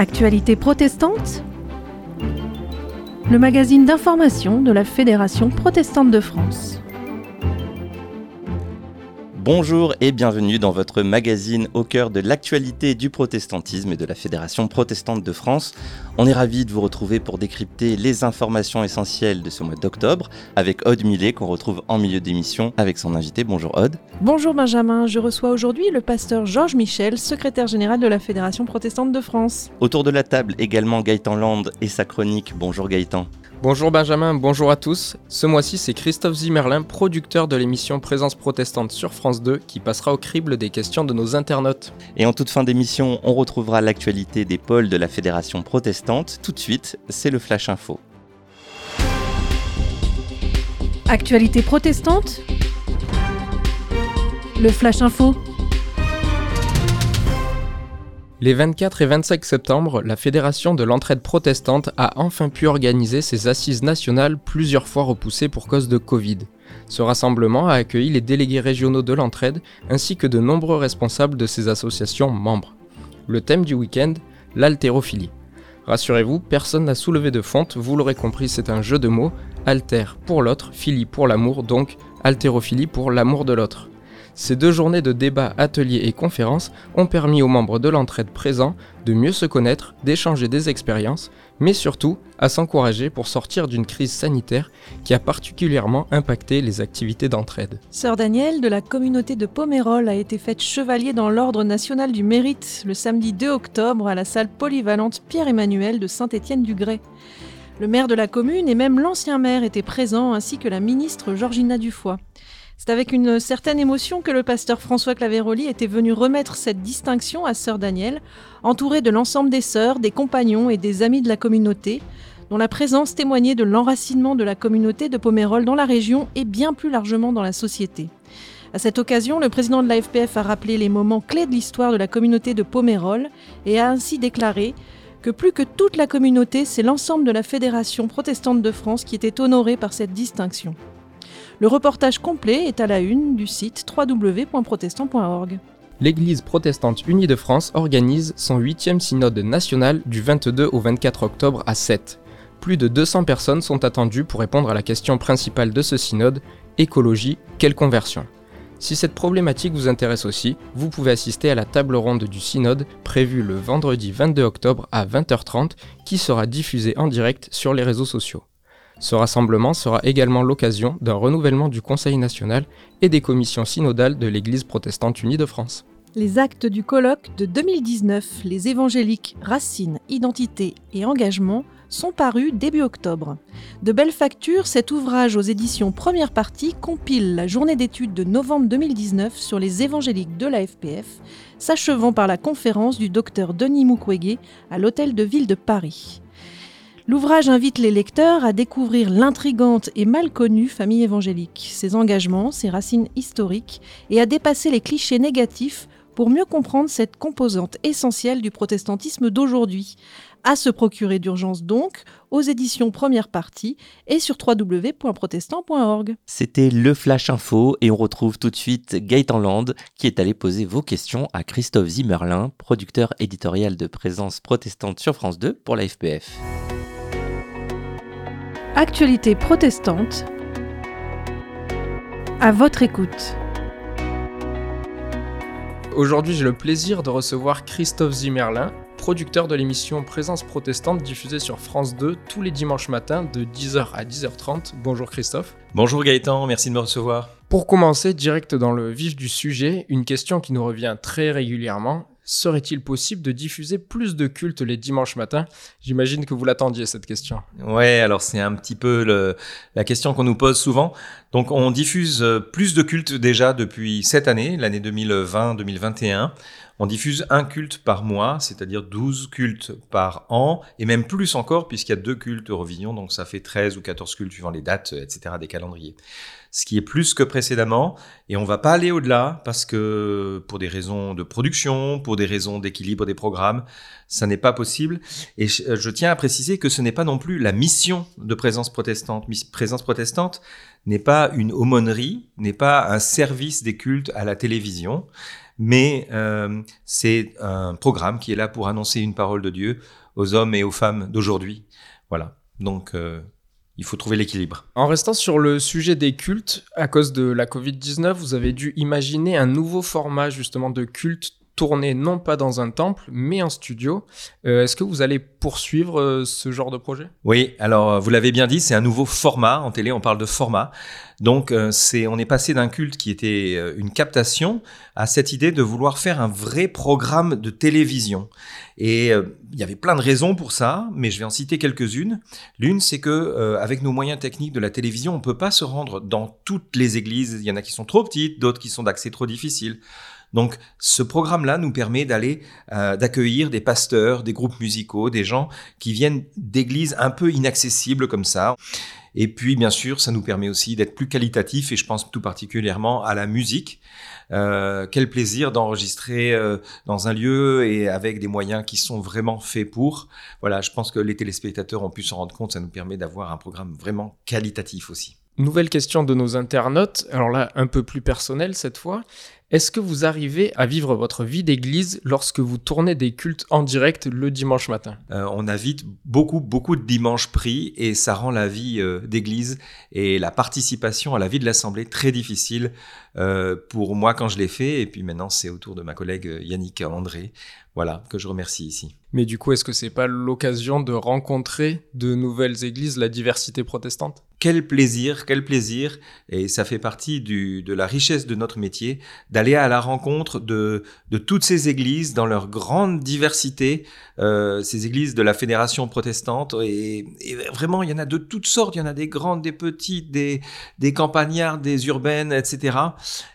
Actualité protestante Le magazine d'information de la Fédération protestante de France. Bonjour et bienvenue dans votre magazine au cœur de l'actualité du protestantisme et de la Fédération protestante de France. On est ravis de vous retrouver pour décrypter les informations essentielles de ce mois d'octobre avec Aude Millet qu'on retrouve en milieu d'émission avec son invité. Bonjour Aude. Bonjour Benjamin, je reçois aujourd'hui le pasteur Georges Michel, secrétaire général de la Fédération protestante de France. Autour de la table également Gaëtan Land et sa chronique. Bonjour Gaëtan. Bonjour Benjamin, bonjour à tous. Ce mois-ci, c'est Christophe Zimmerlin, producteur de l'émission Présence protestante sur France 2, qui passera au crible des questions de nos internautes. Et en toute fin d'émission, on retrouvera l'actualité des pôles de la Fédération protestante. Tout de suite, c'est le Flash Info. Actualité protestante Le Flash Info les 24 et 25 septembre, la Fédération de l'entraide protestante a enfin pu organiser ses assises nationales plusieurs fois repoussées pour cause de Covid. Ce rassemblement a accueilli les délégués régionaux de l'entraide ainsi que de nombreux responsables de ces associations membres. Le thème du week-end, l'haltérophilie. Rassurez-vous, personne n'a soulevé de fonte, vous l'aurez compris, c'est un jeu de mots, alter pour l'autre, philie pour l'amour, donc haltérophilie pour l'amour de l'autre. Ces deux journées de débats, ateliers et conférences ont permis aux membres de l'entraide présents de mieux se connaître, d'échanger des expériences, mais surtout à s'encourager pour sortir d'une crise sanitaire qui a particulièrement impacté les activités d'entraide. Sœur Danielle de la communauté de Pomérol a été faite chevalier dans l'Ordre national du mérite le samedi 2 octobre à la salle polyvalente Pierre-Emmanuel de Saint-Étienne-du-Grès. Le maire de la commune et même l'ancien maire étaient présents ainsi que la ministre Georgina Dufoy. C'est avec une certaine émotion que le pasteur François Claveroli était venu remettre cette distinction à sœur Danielle, entourée de l'ensemble des sœurs, des compagnons et des amis de la communauté, dont la présence témoignait de l'enracinement de la communauté de Pomérol dans la région et bien plus largement dans la société. À cette occasion, le président de la FPF a rappelé les moments clés de l'histoire de la communauté de Pomérol et a ainsi déclaré que plus que toute la communauté, c'est l'ensemble de la Fédération protestante de France qui était honorée par cette distinction. Le reportage complet est à la une du site www.protestant.org. L'Église protestante unie de France organise son 8e synode national du 22 au 24 octobre à 7. Plus de 200 personnes sont attendues pour répondre à la question principale de ce synode, écologie, quelle conversion? Si cette problématique vous intéresse aussi, vous pouvez assister à la table ronde du synode prévue le vendredi 22 octobre à 20h30 qui sera diffusée en direct sur les réseaux sociaux. Ce rassemblement sera également l'occasion d'un renouvellement du Conseil national et des commissions synodales de l'Église protestante unie de France. Les actes du colloque de 2019, les évangéliques Racines, Identité et Engagement, sont parus début octobre. De belle facture, cet ouvrage aux éditions première partie compile la journée d'études de novembre 2019 sur les évangéliques de la FPF, s'achevant par la conférence du docteur Denis Mukwege à l'Hôtel de Ville de Paris. L'ouvrage invite les lecteurs à découvrir l'intrigante et mal connue famille évangélique, ses engagements, ses racines historiques, et à dépasser les clichés négatifs pour mieux comprendre cette composante essentielle du protestantisme d'aujourd'hui. À se procurer d'urgence donc, aux éditions première partie et sur www.protestant.org. C'était le Flash Info et on retrouve tout de suite Gaëtan Land qui est allé poser vos questions à Christophe Zimmerlin, producteur éditorial de Présence protestante sur France 2 pour la FPF. Actualité protestante. À votre écoute. Aujourd'hui, j'ai le plaisir de recevoir Christophe Zimmerlin, producteur de l'émission Présence protestante diffusée sur France 2 tous les dimanches matins de 10h à 10h30. Bonjour Christophe. Bonjour Gaëtan, merci de me recevoir. Pour commencer direct dans le vif du sujet, une question qui nous revient très régulièrement, serait-il possible de diffuser plus de cultes les dimanches matins? J'imagine que vous l'attendiez cette question. Ouais, alors c'est un petit peu la question qu'on nous pose souvent. Donc on diffuse euh, plus de cultes déjà depuis cette année, l'année 2020-2021. On diffuse un culte par mois, c'est-à-dire 12 cultes par an, et même plus encore, puisqu'il y a deux cultes Eurovision, donc ça fait 13 ou 14 cultes suivant les dates, etc., des calendriers. Ce qui est plus que précédemment, et on va pas aller au-delà, parce que pour des raisons de production, pour des raisons d'équilibre des programmes, ça n'est pas possible. Et je, tiens à préciser que ce n'est pas non plus la mission de présence protestante. Présence protestante, n'est pas une aumônerie, n'est pas un service des cultes à la télévision, mais euh, c'est un programme qui est là pour annoncer une parole de Dieu aux hommes et aux femmes d'aujourd'hui. Voilà. Donc, euh, il faut trouver l'équilibre. En restant sur le sujet des cultes, à cause de la Covid-19, vous avez dû imaginer un nouveau format justement de culte tourné non pas dans un temple, mais en studio. Euh, est-ce que vous allez poursuivre euh, ce genre de projet? Oui, alors euh, vous l'avez bien dit, c'est un nouveau format. En télé, on parle de format. Donc, c'est, on est passé d'un culte qui était une captation à cette idée de vouloir faire un vrai programme de télévision. Et il y avait plein de raisons pour ça, mais je vais en citer quelques-unes. L'une, c'est que avec nos moyens techniques de la télévision, on peut pas se rendre dans toutes les églises. Il y en a qui sont trop petites, d'autres qui sont d'accès trop difficile. Donc ce programme-là nous permet d'aller euh, d'accueillir des pasteurs, des groupes musicaux, des gens qui viennent d'églises un peu inaccessibles comme ça. Et puis bien sûr, ça nous permet aussi d'être plus qualitatif et je pense tout particulièrement à la musique. Euh, quel plaisir d'enregistrer euh, dans un lieu et avec des moyens qui sont vraiment faits pour. Voilà, je pense que les téléspectateurs ont pu s'en rendre compte. Ça nous permet d'avoir un programme vraiment qualitatif aussi. Nouvelle question de nos internautes, alors là un peu plus personnel cette fois. Est-ce que vous arrivez à vivre votre vie d'église lorsque vous tournez des cultes en direct le dimanche matin? Euh, On a vite beaucoup, beaucoup de dimanches pris et ça rend la vie euh, d'église et la participation à la vie de l'Assemblée très difficile euh, pour moi quand je l'ai fait. Et puis maintenant, c'est au tour de ma collègue Yannick André, voilà, que je remercie ici. Mais du coup, est-ce que c'est pas l'occasion de rencontrer de nouvelles églises, la diversité protestante? Quel plaisir, quel plaisir, et ça fait partie de la richesse de notre métier, d'aller à la rencontre de, toutes ces églises dans leur grande diversité, euh, ces églises de la fédération protestante, et, vraiment il y en a de toutes sortes, il y en a des grandes, des petites, des, des campagnards, des urbaines, etc.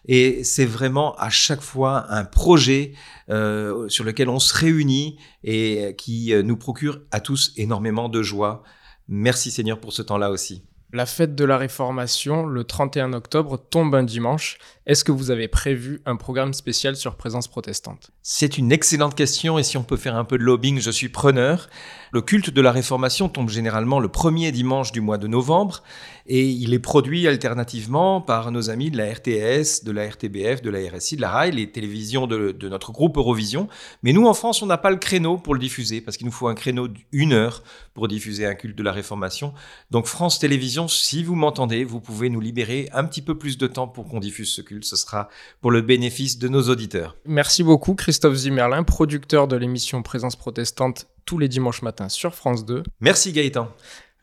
Et c'est vraiment à chaque fois un projet euh, sur lequel on se réunit. Et qui euh, nous procure à tous énormément de joie. Merci Seigneur pour ce temps-là aussi. La fête de la Réformation, le 31 octobre, tombe un dimanche. Est-ce que vous avez prévu un programme spécial sur Présence protestante? C'est une excellente question et si on peut faire un peu de lobbying, je suis preneur. Le culte de la Réformation tombe généralement le premier dimanche du mois de novembre et il est produit alternativement par nos amis de la RTS, de la RTBF, de la RSI, de la RAI, les télévisions de, notre groupe Eurovision. Mais nous, en France, on n'a pas le créneau pour le diffuser parce qu'il nous faut un créneau d'une heure pour diffuser un culte de la Réformation. Donc France Télévisions, si vous m'entendez, vous pouvez nous libérer un petit peu plus de temps pour qu'on diffuse ce culte. Ce sera pour le bénéfice de nos auditeurs. Merci beaucoup Christophe Zimmerlin, producteur de l'émission Présence protestante tous les dimanches matins sur France 2. Merci Gaëtan.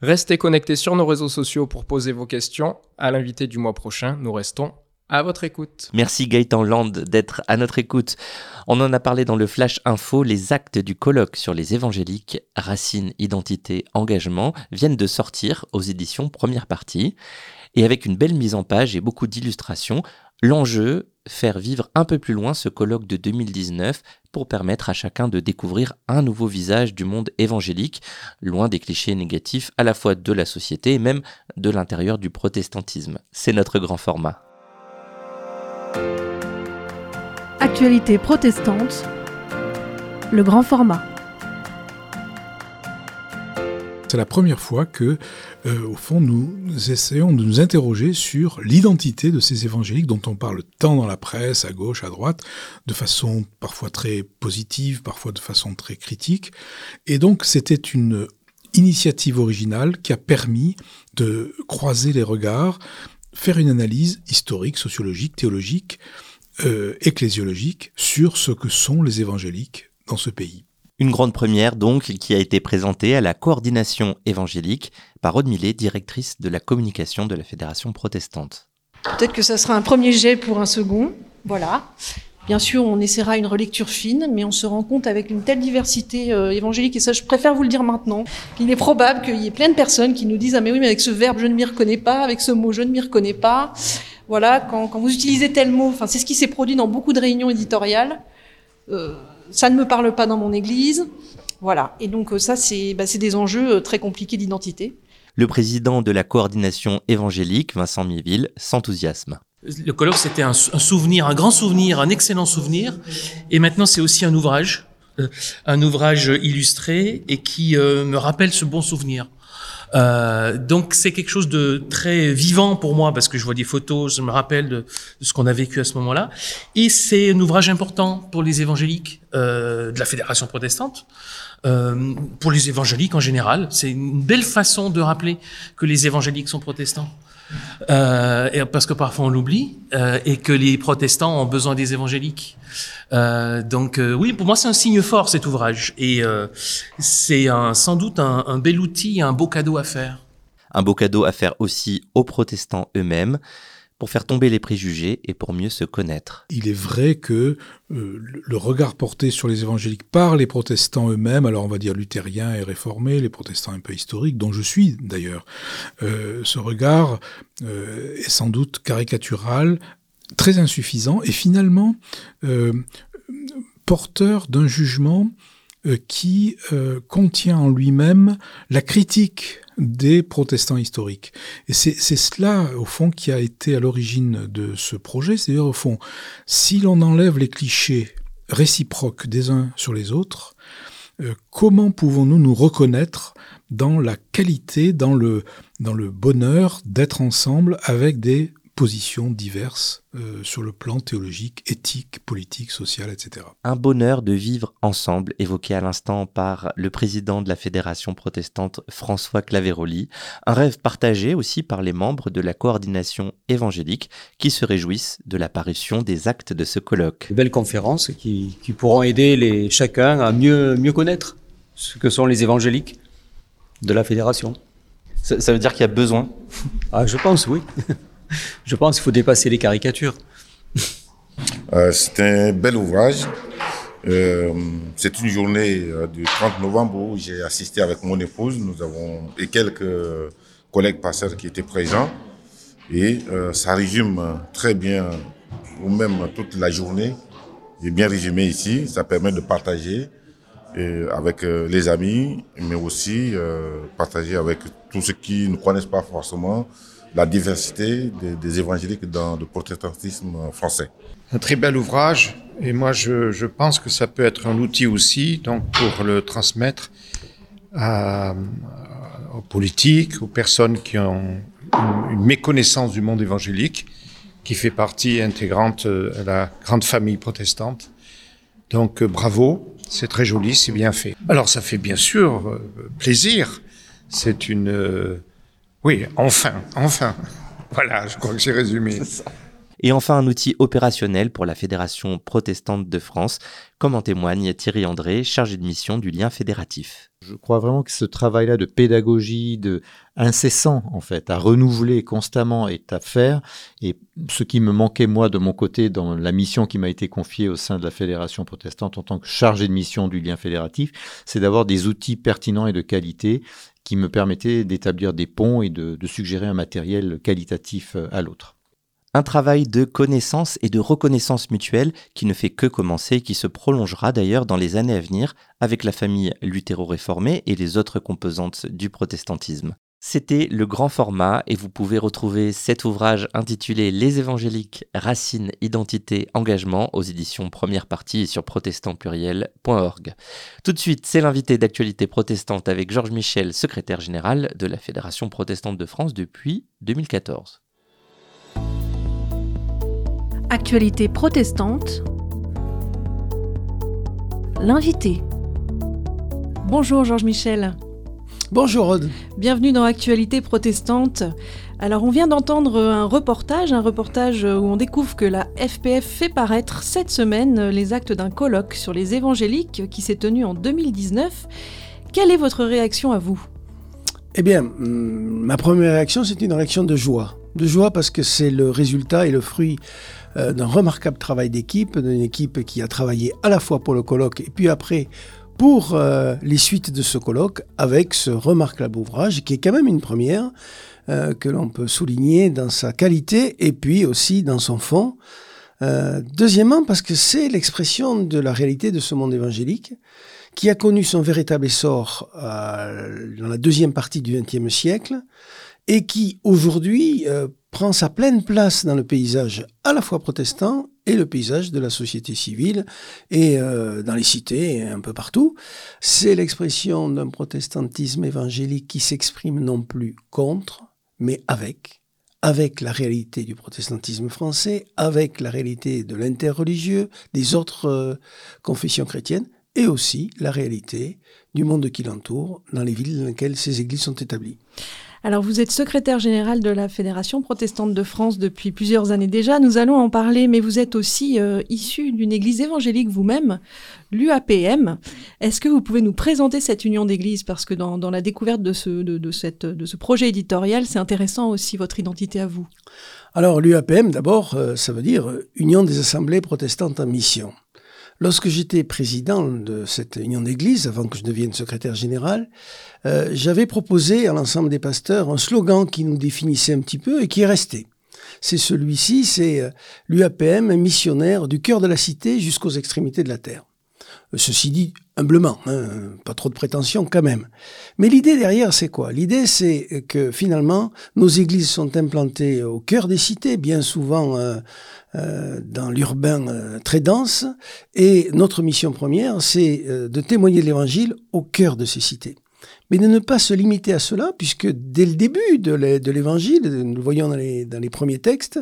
Restez connectés sur nos réseaux sociaux pour poser vos questions. À l'invité du mois prochain, nous restons à votre écoute. Merci Gaëtan Land d'être à notre écoute. On en a parlé dans le Flash Info, les actes du colloque sur les évangéliques, racines, identité, engagement, viennent de sortir aux éditions première partie. Et avec une belle mise en page et beaucoup d'illustrations, l'enjeu, faire vivre un peu plus loin ce colloque de 2019 pour permettre à chacun de découvrir un nouveau visage du monde évangélique, loin des clichés négatifs à la fois de la société et même de l'intérieur du protestantisme. C'est notre grand format. Actualité protestante, le grand format. C'est la première fois que, euh, au fond, nous essayons de nous interroger sur l'identité de ces évangéliques dont on parle tant dans la presse, à gauche, à droite, de façon parfois très positive, parfois de façon très critique. Et donc, c'était une initiative originale qui a permis de croiser les regards, faire une analyse historique, sociologique, théologique, euh, ecclésiologique sur ce que sont les évangéliques dans ce pays. Une grande première donc qui a été présentée à la coordination évangélique par Aude directrice de la communication de la Fédération protestante. Peut-être que ça sera un premier jet pour un second. Voilà. Bien sûr, on essaiera une relecture fine, mais on se rend compte avec une telle diversité euh, évangélique, et ça je préfère vous le dire maintenant, qu'il est probable qu'il y ait plein de personnes qui nous disent Ah mais oui, mais avec ce verbe je ne m'y reconnais pas, avec ce mot je ne m'y reconnais pas. Voilà, quand, quand, vous utilisez tel mot, enfin c'est ce qui s'est produit dans beaucoup de réunions éditoriales. Euh, ça ne me parle pas dans mon église. Voilà. Et donc euh, ça, c'est bah, des enjeux euh, très compliqués d'identité. Le président de la coordination évangélique, Vincent Miville, s'enthousiasme. Le colloque, c'était un, souvenir, un grand souvenir, un excellent souvenir. Et maintenant, c'est aussi un ouvrage, euh, un ouvrage illustré et qui me rappelle ce bon souvenir. Euh, donc c'est quelque chose de très vivant pour moi parce que je vois des photos, je me rappelle de, ce qu'on a vécu à ce moment-là. Et c'est un ouvrage important pour les évangéliques euh, de la Fédération protestante. Euh, pour les évangéliques en général, c'est une belle façon de rappeler que les évangéliques sont protestants. Euh, parce que parfois on l'oublie euh, et que les protestants ont besoin des évangéliques. Euh, donc oui, pour moi c'est un signe fort cet ouvrage et c'est sans doute un bel outil, un beau cadeau à faire. Un beau cadeau à faire aussi aux protestants eux-mêmes pour faire tomber les préjugés et pour mieux se connaître. Il est vrai que euh, le regard porté sur les évangéliques par les protestants eux-mêmes, alors on va dire luthériens et réformés, les protestants un peu historiques, dont je suis d'ailleurs, euh, ce regard euh, est sans doute caricatural, très insuffisant et finalement porteur d'un jugement qui contient en lui-même la critique des protestants historiques. Et c'est cela, au fond, qui a été à l'origine de ce projet. C'est-à-dire, au fond, si l'on enlève les clichés réciproques des uns sur les autres, euh, comment pouvons-nous nous reconnaître dans la qualité, dans le, dans le bonheur d'être ensemble avec des positions diverses euh, sur le plan théologique, éthique, politique, social, etc. Un bonheur de vivre ensemble, évoqué à l'instant par le président de la Fédération protestante François Claveroli, un rêve partagé aussi par les membres de la coordination évangélique qui se réjouissent de l'apparition des actes de ce colloque. Belles conférences qui, qui pourront aider les, chacun à mieux, mieux connaître ce que sont les évangéliques de la Fédération. Ça, ça veut dire qu'il y a besoin? Ah, je pense, oui. je pense qu'il faut dépasser les caricatures. Euh, c'est un bel ouvrage. Euh, c'est une journée euh, du 30 novembre où j'ai assisté avec mon épouse. Nous avons et quelques collègues passeurs qui étaient présents. Et ça résume très bien, ou même toute la journée, est bien résumé ici. Ça permet de partager avec les amis, mais aussi partager avec tous ceux qui ne connaissent pas forcément la diversité des, évangéliques dans le protestantisme français. Un très bel ouvrage et moi je, je, pense que ça peut être un outil aussi donc pour le transmettre à, aux politiques, aux personnes qui ont une, méconnaissance du monde évangélique qui fait partie intégrante de la grande famille protestante. Donc bravo, c'est très joli, c'est bien fait. Alors ça fait bien sûr euh, plaisir. C'est une euh, oui, enfin, enfin. Voilà, je crois que j'ai résumé. Et enfin, un outil opérationnel pour la Fédération protestante de France, comme en témoigne Thierry André, chargé de mission du lien fédératif. Je crois vraiment que ce travail-là de pédagogie, de incessant en fait, à renouveler constamment est à faire. Et ce qui me manquait moi de mon côté dans la mission qui m'a été confiée au sein de la Fédération protestante en tant que chargé de mission du lien fédératif, c'est d'avoir des outils pertinents et de qualité qui me permettaient d'établir des ponts et de, de suggérer un matériel qualitatif à l'autre. Un travail de connaissance et de reconnaissance mutuelle qui ne fait que commencer et qui se prolongera d'ailleurs dans les années à venir avec la famille luthéro-réformée et les autres composantes du protestantisme. C'était le grand format et vous pouvez retrouver cet ouvrage intitulé Les évangéliques, racines, identité, engagement aux éditions première partie sur protestantpluriel.org. Tout de suite, c'est l'invité d'actualité protestante avec Georges Michel, secrétaire général de la Fédération protestante de France depuis 2014. Actualité protestante. L'invité. Bonjour Georges Michel. Bonjour Rod. Bienvenue dans Actualité protestante. Alors on vient d'entendre un reportage, un reportage où on découvre que la FPF fait paraître cette semaine les actes d'un colloque sur les évangéliques qui s'est tenu en 2019. Quelle est votre réaction à vous? Eh bien, ma première réaction c'est une réaction de joie. De joie parce que c'est le résultat et le fruit euh, d'un remarquable travail d'équipe, d'une équipe qui a travaillé à la fois pour le colloque et puis après pour euh, les suites de ce colloque avec ce remarquable ouvrage qui est quand même une première euh, que l'on peut souligner dans sa qualité et puis aussi dans son fond. Euh, deuxièmement, parce que c'est l'expression de la réalité de ce monde évangélique qui a connu son véritable essor dans la deuxième partie du XXe siècle et qui aujourd'hui prend sa pleine place dans le paysage à la fois protestant et le paysage de la société civile et euh, dans les cités et un peu partout. C'est l'expression d'un protestantisme évangélique qui s'exprime non plus contre, mais avec avec la réalité du protestantisme français, avec la réalité de l'interreligieux, des autres euh, confessions chrétiennes, et aussi la réalité du monde qui l'entoure dans les villes dans lesquelles ces églises sont établies. Alors vous êtes secrétaire général de la Fédération protestante de France depuis plusieurs années déjà, nous allons en parler, mais vous êtes aussi euh, issu d'une église évangélique vous-même, l'UAPM. Est-ce que vous pouvez nous présenter cette union d'églises Parce que dans, la découverte de ce, de, cette, de ce projet éditorial, c'est intéressant aussi votre identité à vous. Alors l'UAPM, d'abord, euh, ça veut dire Union des assemblées protestantes en mission. Lorsque j'étais président de cette union d'église, avant que je devienne secrétaire général, euh, j'avais proposé à l'ensemble des pasteurs un slogan qui nous définissait un petit peu et qui est resté. C'est celui-ci, c'est euh, l'UAPM, missionnaire du cœur de la cité jusqu'aux extrémités de la terre. Ceci dit, humblement, hein, pas trop de prétention quand même. Mais l'idée derrière, c'est quoi? L'idée, c'est que finalement, nos églises sont implantées au cœur des cités, bien souvent euh, euh, dans l'urbain euh, très dense, et notre mission première, c'est de témoigner de l'Évangile au cœur de ces cités mais de ne pas se limiter à cela, puisque dès le début de l'évangile, nous le voyons dans les, dans les premiers textes,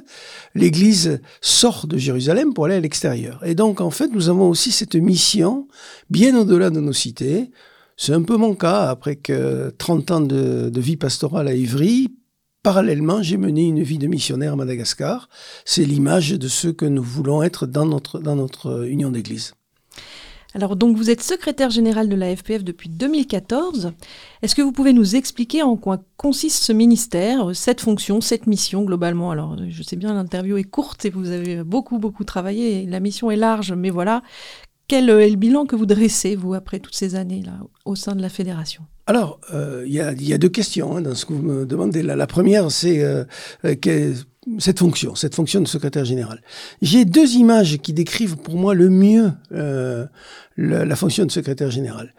l'Église sort de Jérusalem pour aller à l'extérieur. Et donc, en fait, nous avons aussi cette mission, bien au-delà de nos cités. C'est un peu mon cas, après que 30 ans de, de vie pastorale à Ivry, Parallèlement, j'ai mené une vie de missionnaire à Madagascar. C'est l'image de ce que nous voulons être dans notre, notre union d'église. Alors donc vous êtes secrétaire général de la FPF depuis 2014. Est-ce que vous pouvez nous expliquer en quoi consiste ce ministère, cette fonction, cette mission globalement? Alors je sais bien l'interview est courte et vous avez beaucoup beaucoup travaillé, la mission est large, mais voilà, quel est le bilan que vous dressez, vous, après toutes ces années-là, au sein de la fédération? Alors, euh, il y, a, deux questions hein, dans ce que vous me demandez. La, première, c'est euh, euh, cette fonction, cette fonction de secrétaire général. J'ai deux images qui décrivent pour moi le mieux euh, la, fonction de secrétaire général.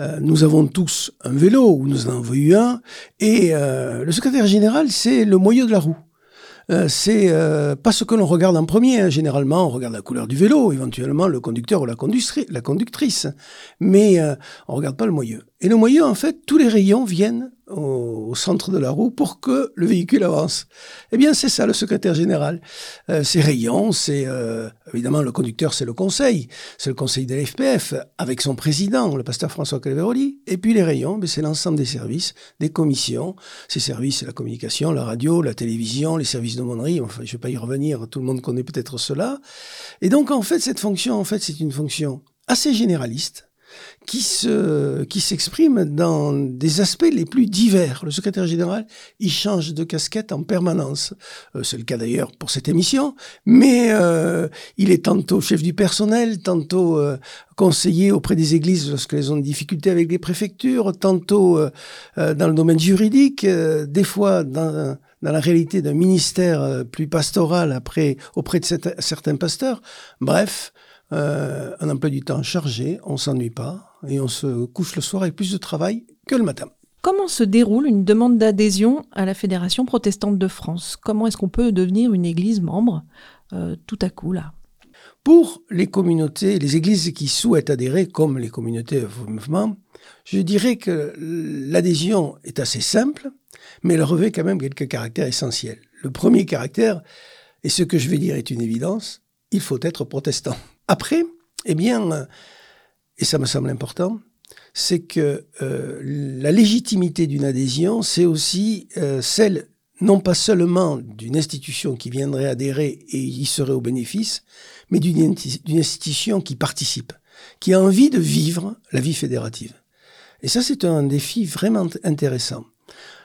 Euh, nous avons tous un vélo, ou nous en avons eu un, et euh, le secrétaire général, c'est le moyeu de la roue. Euh, c'est euh, pas ce que l'on regarde en premier. Hein. Généralement, on regarde la couleur du vélo, éventuellement le conducteur ou la, conductrice, mais euh, on regarde pas le moyeu. Et le moyeu, en fait, tous les rayons viennent au, centre de la roue pour que le véhicule avance. Eh bien, c'est ça le secrétaire général. Euh, ces rayons, c'est euh, évidemment le conducteur, c'est le conseil, c'est le conseil de l'FPF avec son président, le pasteur François Calveroli. Et puis les rayons, ben, c'est l'ensemble des services, des commissions. Ces services, c'est la communication, la radio, la télévision, les services d'aumônerie. Enfin, je vais pas y revenir. Tout le monde connaît peut-être cela. Et donc, en fait, cette fonction, en fait, c'est une fonction assez généraliste qui se, qui s'exprime dans des aspects les plus divers. Le secrétaire général, il change de casquette en permanence. Euh, c'est le cas d'ailleurs pour cette émission, mais euh, il est tantôt chef du personnel, tantôt euh, conseiller auprès des églises lorsqu'elles ont des difficultés avec les préfectures, tantôt dans le domaine juridique, des fois dans, dans la réalité d'un ministère plus pastoral après auprès de certains pasteurs. Bref, euh, un emploi du temps chargé, on s'ennuie pas et on se couche le soir avec plus de travail que le matin. Comment se déroule une demande d'adhésion à la Fédération protestante de France? Comment est-ce qu'on peut devenir une église membre euh, tout à coup là? Pour les communautés, les églises qui souhaitent adhérer, comme les communautés mouvement, je dirais que l'adhésion est assez simple, mais elle revêt quand même quelques caractères essentiels. Le premier caractère, et ce que je vais dire est une évidence, il faut être protestant. Après, eh bien, et ça me semble important, c'est que euh, la légitimité d'une adhésion, c'est aussi euh, celle non pas seulement d'une institution qui viendrait adhérer et y serait au bénéfice, mais d'une institution qui participe, qui a envie de vivre la vie fédérative. Et ça, c'est un défi vraiment intéressant.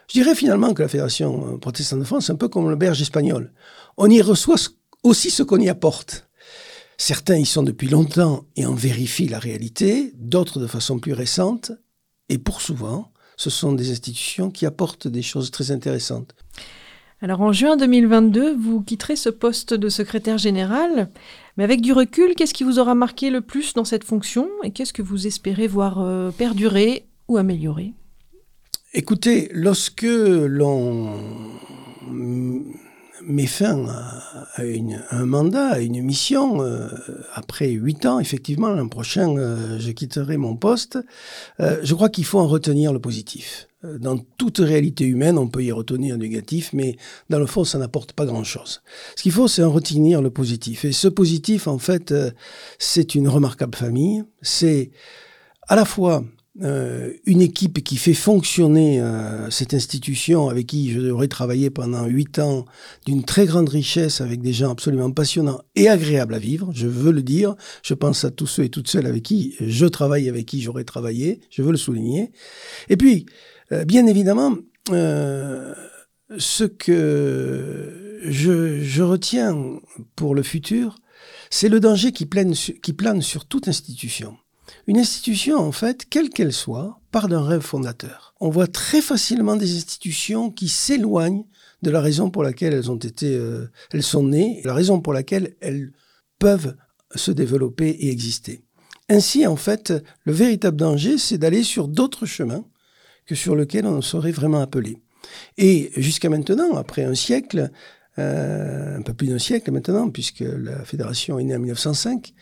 Je dirais finalement que la Fédération protestante de France, c'est un peu comme le berge espagnol. On y reçoit aussi ce qu'on y apporte. Certains y sont depuis longtemps et en vérifient la réalité, d'autres de façon plus récente, et pour souvent, ce sont des institutions qui apportent des choses très intéressantes. Alors en juin 2022, vous quitterez ce poste de secrétaire général, mais avec du recul, qu'est-ce qui vous aura marqué le plus dans cette fonction et qu'est-ce que vous espérez voir euh, perdurer ou améliorer? Écoutez, lorsque l'on met fin à, un mandat, à une mission. après huit ans, effectivement, l'an prochain, je quitterai mon poste. je crois qu'il faut en retenir le positif. Dans toute réalité humaine, on peut y retenir un négatif, mais dans le fond, ça n'apporte pas grand-chose. Ce qu'il faut, c'est en retenir le positif. Et ce positif, en fait, c'est une remarquable famille. C'est à la fois euh, une équipe qui fait fonctionner euh, cette institution avec qui j'aurais travaillé pendant huit ans d'une très grande richesse avec des gens absolument passionnants et agréables à vivre, je veux le dire. Je pense à tous ceux et toutes celles avec qui je travaille, avec qui j'aurais travaillé, je veux le souligner. Et puis, euh, bien évidemment, ce que je, je, retiens pour le futur, c'est le danger qui plane, qui plane sur toute institution. Une institution, en fait, quelle qu'elle soit, part d'un rêve fondateur. On voit très facilement des institutions qui s'éloignent de la raison pour laquelle elles ont été, euh, elles sont nées, la raison pour laquelle elles peuvent se développer et exister. Ainsi, en fait, le véritable danger, c'est d'aller sur d'autres chemins que sur lesquels on serait vraiment appelé. Et jusqu'à maintenant, après un siècle, euh, un peu plus d'un siècle maintenant, puisque la fédération est née en 1905,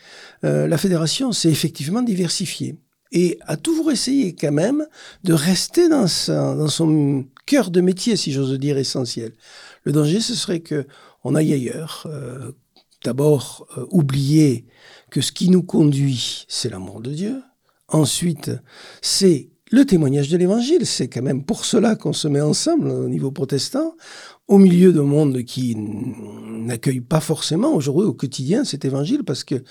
euh, la fédération s'est effectivement diversifiée et a toujours essayé quand même de rester dans, dans son cœur de métier, si j'ose dire, essentiel. Le danger, ce serait que on aille ailleurs. Euh, d'abord, oublier que ce qui nous conduit, c'est l'amour de Dieu. Ensuite, c'est le témoignage de l'Évangile. C'est quand même pour cela qu'on se met ensemble au niveau protestant au milieu d'un monde qui n'accueille pas forcément aujourd'hui au quotidien cet évangile parce que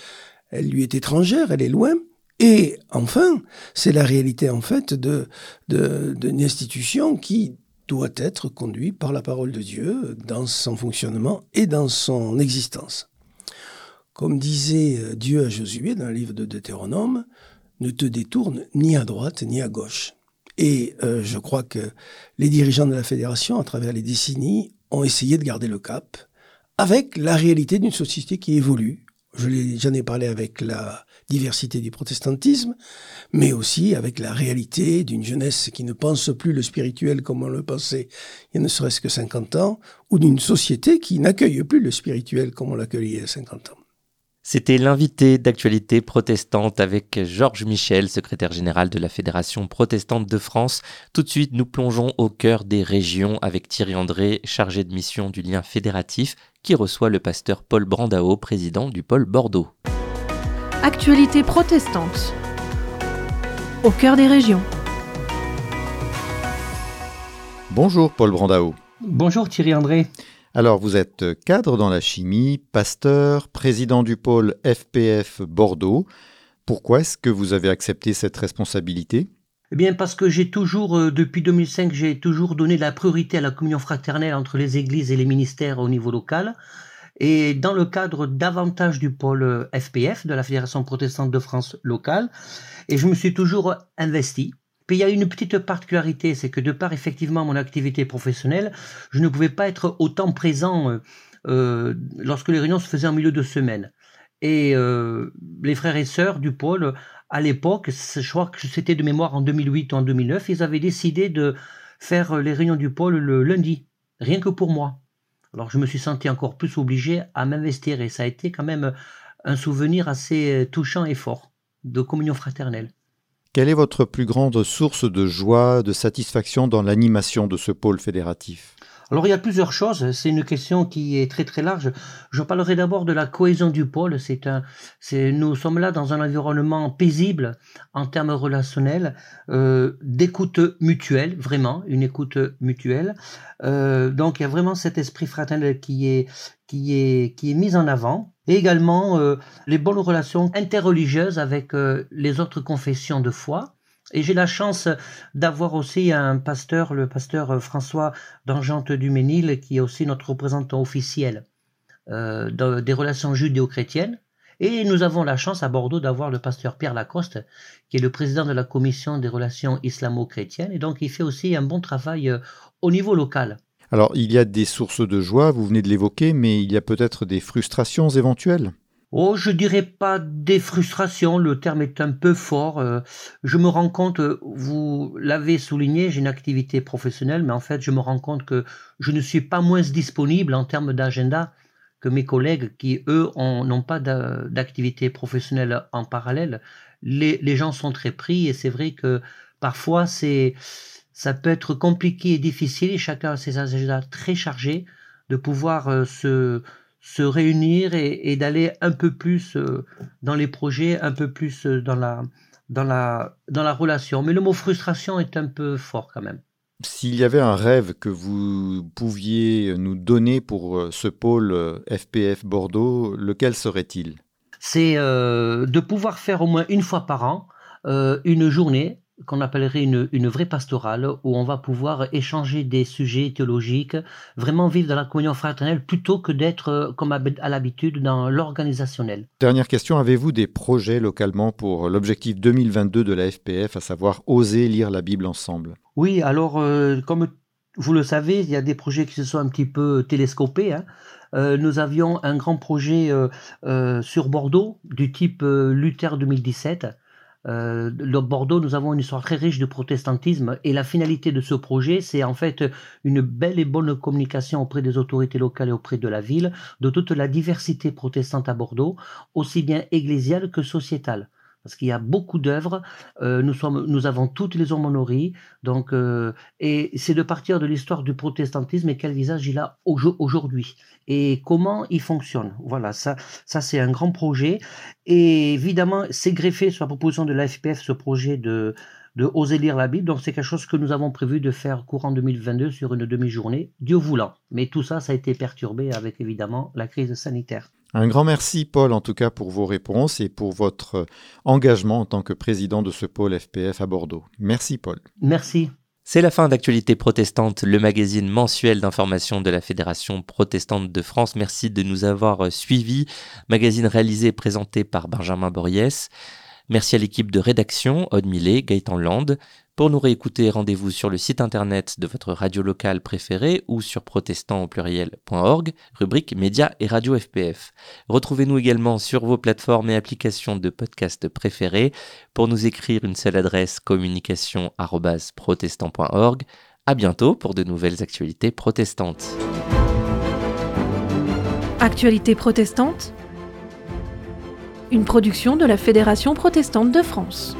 elle lui est étrangère, elle est loin. Et enfin, c'est la réalité en fait de d'une institution qui doit être conduite par la parole de Dieu dans son fonctionnement et dans son existence. Comme disait Dieu à Josué dans le livre de Deutéronome, ne te détourne ni à droite ni à gauche. Et euh, je crois que les dirigeants de la fédération, à travers les décennies, ont essayé de garder le cap avec la réalité d'une société qui évolue. J'en ai, parlé avec la diversité du protestantisme, mais aussi avec la réalité d'une jeunesse qui ne pense plus le spirituel comme on le pensait il y a ne serait-ce que 50 ans, ou d'une société qui n'accueille plus le spirituel comme on l'accueillait il y a 50 ans. C'était l'invité d'actualité protestante avec Georges Michel, secrétaire général de la Fédération protestante de France. Tout de suite, nous plongeons au cœur des régions avec Thierry André, chargé de mission du lien fédératif, qui reçoit le pasteur Paul Brandao, président du pôle Bordeaux. Actualité protestante. Au cœur des régions. Bonjour Paul Brandao. Bonjour Thierry André. Alors, vous êtes cadre dans la chimie, pasteur, président du pôle FPF Bordeaux. Pourquoi est-ce que vous avez accepté cette responsabilité? Eh bien, parce que j'ai toujours, euh, depuis 2005, j'ai toujours donné la priorité à la communion fraternelle entre les églises et les ministères au niveau local. Et dans le cadre davantage du pôle FPF, de la Fédération protestante de France locale, et je me suis toujours investi puis il y a une petite particularité, c'est que de par effectivement mon activité professionnelle, je ne pouvais pas être autant présent euh, euh, lorsque les réunions se faisaient en milieu de semaine. Et euh, les frères et sœurs du pôle, à l'époque, je crois que c'était de mémoire en 2008 ou en 2009, ils avaient décidé de faire les réunions du pôle le lundi, rien que pour moi. Alors je me suis senti encore plus obligé à m'investir et ça a été quand même un souvenir assez touchant et fort de communion fraternelle. Quelle est votre plus grande source de joie, de satisfaction dans l'animation de ce pôle fédératif? Alors il y a plusieurs choses, c'est une question qui est très très large. Je parlerai d'abord de la cohésion du pôle. C'est un, nous sommes là dans un environnement paisible en termes relationnels, euh, d'écoute mutuelle, vraiment une écoute mutuelle. Euh, donc il y a vraiment cet esprit fraternel qui est qui est qui est mis en avant et également euh, les bonnes relations interreligieuses avec euh, les autres confessions de foi. Et j'ai la chance d'avoir aussi un pasteur, le pasteur François d'Angente du Ménil, qui est aussi notre représentant officiel euh, des relations judéo-chrétiennes. Et nous avons la chance à Bordeaux d'avoir le pasteur Pierre Lacoste, qui est le président de la commission des relations islamo-chrétiennes. Et donc il fait aussi un bon travail au niveau local. Alors, il y a des sources de joie, vous venez de l'évoquer, mais il y a peut-être des frustrations éventuelles Oh, je dirais pas des frustrations, le terme est un peu fort. Euh, je me rends compte, vous l'avez souligné, j'ai une activité professionnelle, mais en fait, je me rends compte que je ne suis pas moins disponible en termes d'agenda que mes collègues qui, eux, n'ont pas d'activité professionnelle en parallèle. Les, les, gens sont très pris et c'est vrai que parfois, c'est ça peut être compliqué et difficile, et chacun a ses agendas très chargés, de pouvoir euh, se, se réunir et, d'aller un peu plus euh, dans les projets, un peu plus euh, dans la, dans, la, dans la relation. Mais le mot frustration est un peu fort quand même. S'il y avait un rêve que vous pouviez nous donner pour ce pôle FPF Bordeaux, lequel serait-il? C'est de pouvoir faire au moins une fois par an une journée qu'on appellerait une, une, vraie pastorale où on va pouvoir échanger des sujets théologiques, vraiment vivre dans la communion fraternelle plutôt que d'être euh, comme à l'habitude dans l'organisationnel. Dernière question, avez-vous des projets localement pour l'objectif 2022 de la FPF, à savoir oser lire la Bible ensemble? Oui, alors euh, comme vous le savez, il y a des projets qui se sont un petit peu télescopés. Hein. Euh, nous avions un grand projet sur Bordeaux du type Luther 2017 euh, de Bordeaux, nous avons une histoire très riche de protestantisme et la finalité de ce projet, c'est en fait une belle et bonne communication auprès des autorités locales et auprès de la ville de toute la diversité protestante à Bordeaux, aussi bien ecclésiale que sociétale parce qu'il y a beaucoup d'œuvres. Euh, nous, nous avons toutes les homonories. Donc, euh, et c'est de partir de l'histoire du protestantisme et quel visage il a aujourd'hui et comment il fonctionne. Voilà, ça, ça c'est un grand projet. Et évidemment, c'est greffé sur la proposition de l'AFPF ce projet de de oser lire la Bible. Donc c'est quelque chose que nous avons prévu de faire courant 2022 sur une demi-journée, Dieu voulant. Mais tout ça, ça a été perturbé avec évidemment la crise sanitaire. Un grand merci, Paul, en tout cas, pour vos réponses et pour votre engagement en tant que président de ce pôle FPF à Bordeaux. Merci, Paul. Merci. C'est la fin d'Actualité protestante, le magazine mensuel d'information de la Fédération protestante de France. Merci de nous avoir suivis. Magazine réalisé et présenté par Benjamin Boriès. Merci à l'équipe de rédaction, Aude Millet, Gaëtan Land. Pour nous réécouter, rendez-vous sur le site internet de votre radio locale préférée ou sur protestant au pluriel.org, rubrique médias et radio FPF. Retrouvez-nous également sur vos plateformes et applications de podcast préférées. Pour nous écrire une seule adresse communication@protestant.org. À bientôt pour de nouvelles actualités protestantes. Actualité protestante Une production de la Fédération protestante de France.